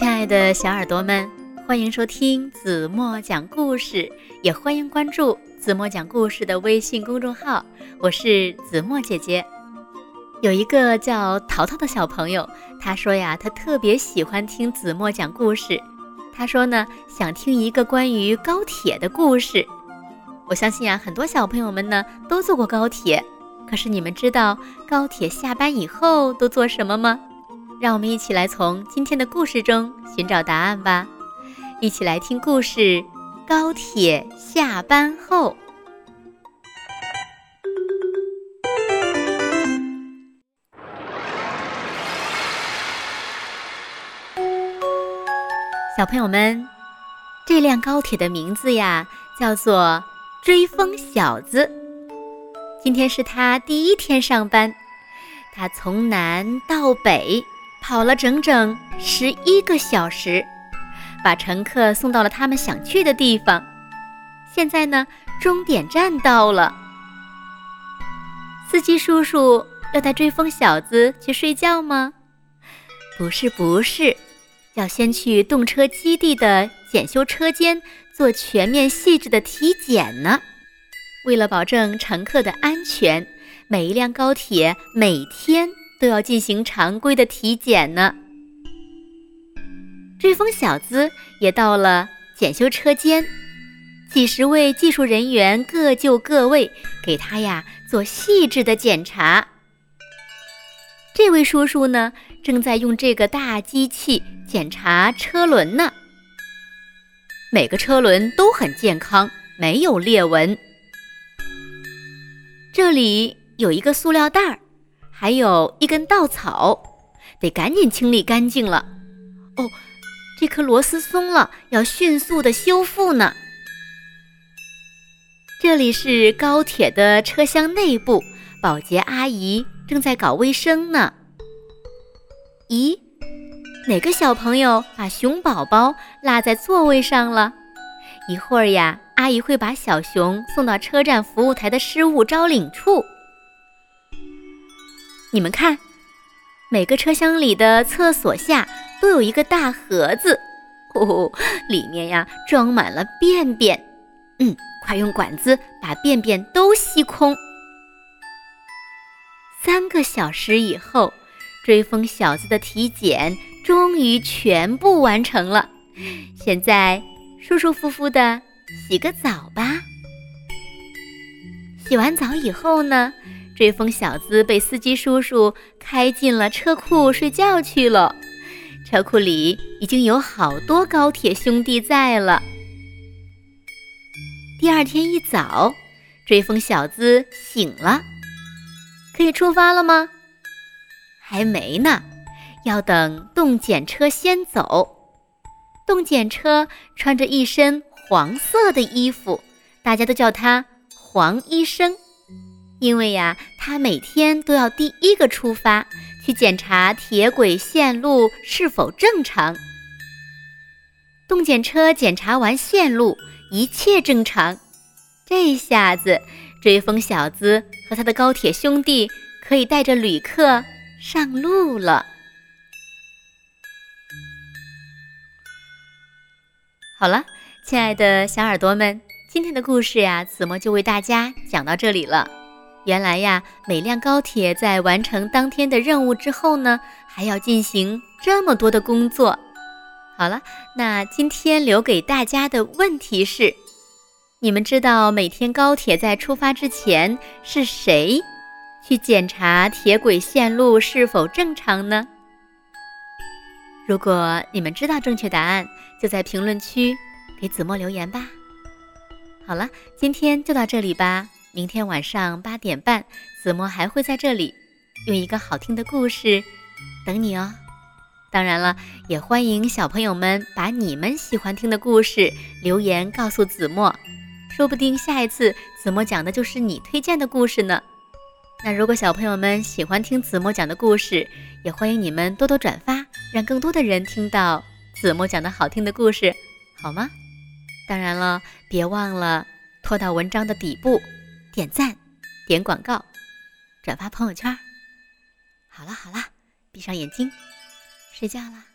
亲爱的小耳朵们，欢迎收听子墨讲故事，也欢迎关注子墨讲故事的微信公众号。我是子墨姐姐。有一个叫淘淘的小朋友，他说呀，他特别喜欢听子墨讲故事。他说呢，想听一个关于高铁的故事。我相信啊，很多小朋友们呢都坐过高铁，可是你们知道高铁下班以后都做什么吗？让我们一起来从今天的故事中寻找答案吧！一起来听故事《高铁下班后》。小朋友们，这辆高铁的名字呀，叫做“追风小子”。今天是他第一天上班，他从南到北。跑了整整十一个小时，把乘客送到了他们想去的地方。现在呢，终点站到了。司机叔叔要带追风小子去睡觉吗？不是，不是，要先去动车基地的检修车间做全面细致的体检呢。为了保证乘客的安全，每一辆高铁每天。都要进行常规的体检呢。追风小子也到了检修车间，几十位技术人员各就各位，给他呀做细致的检查。这位叔叔呢，正在用这个大机器检查车轮呢。每个车轮都很健康，没有裂纹。这里有一个塑料袋儿。还有一根稻草，得赶紧清理干净了。哦，这颗螺丝松了，要迅速的修复呢。这里是高铁的车厢内部，保洁阿姨正在搞卫生呢。咦，哪个小朋友把熊宝宝落在座位上了？一会儿呀，阿姨会把小熊送到车站服务台的失物招领处。你们看，每个车厢里的厕所下都有一个大盒子，哦，里面呀装满了便便。嗯，快用管子把便便都吸空。三个小时以后，追风小子的体检终于全部完成了。现在舒舒服服的洗个澡吧。洗完澡以后呢？追风小子被司机叔叔开进了车库睡觉去了。车库里已经有好多高铁兄弟在了。第二天一早，追风小子醒了，可以出发了吗？还没呢，要等动检车先走。动检车穿着一身黄色的衣服，大家都叫他黄医生。因为呀，他每天都要第一个出发，去检查铁轨线路是否正常。动检车检查完线路，一切正常，这下子追风小子和他的高铁兄弟可以带着旅客上路了。好了，亲爱的小耳朵们，今天的故事呀，子墨就为大家讲到这里了。原来呀，每辆高铁在完成当天的任务之后呢，还要进行这么多的工作。好了，那今天留给大家的问题是：你们知道每天高铁在出发之前是谁去检查铁轨线路是否正常呢？如果你们知道正确答案，就在评论区给子墨留言吧。好了，今天就到这里吧。明天晚上八点半，子墨还会在这里，用一个好听的故事等你哦。当然了，也欢迎小朋友们把你们喜欢听的故事留言告诉子墨，说不定下一次子墨讲的就是你推荐的故事呢。那如果小朋友们喜欢听子墨讲的故事，也欢迎你们多多转发，让更多的人听到子墨讲的好听的故事，好吗？当然了，别忘了拖到文章的底部。点赞，点广告，转发朋友圈。好了好了，闭上眼睛，睡觉了。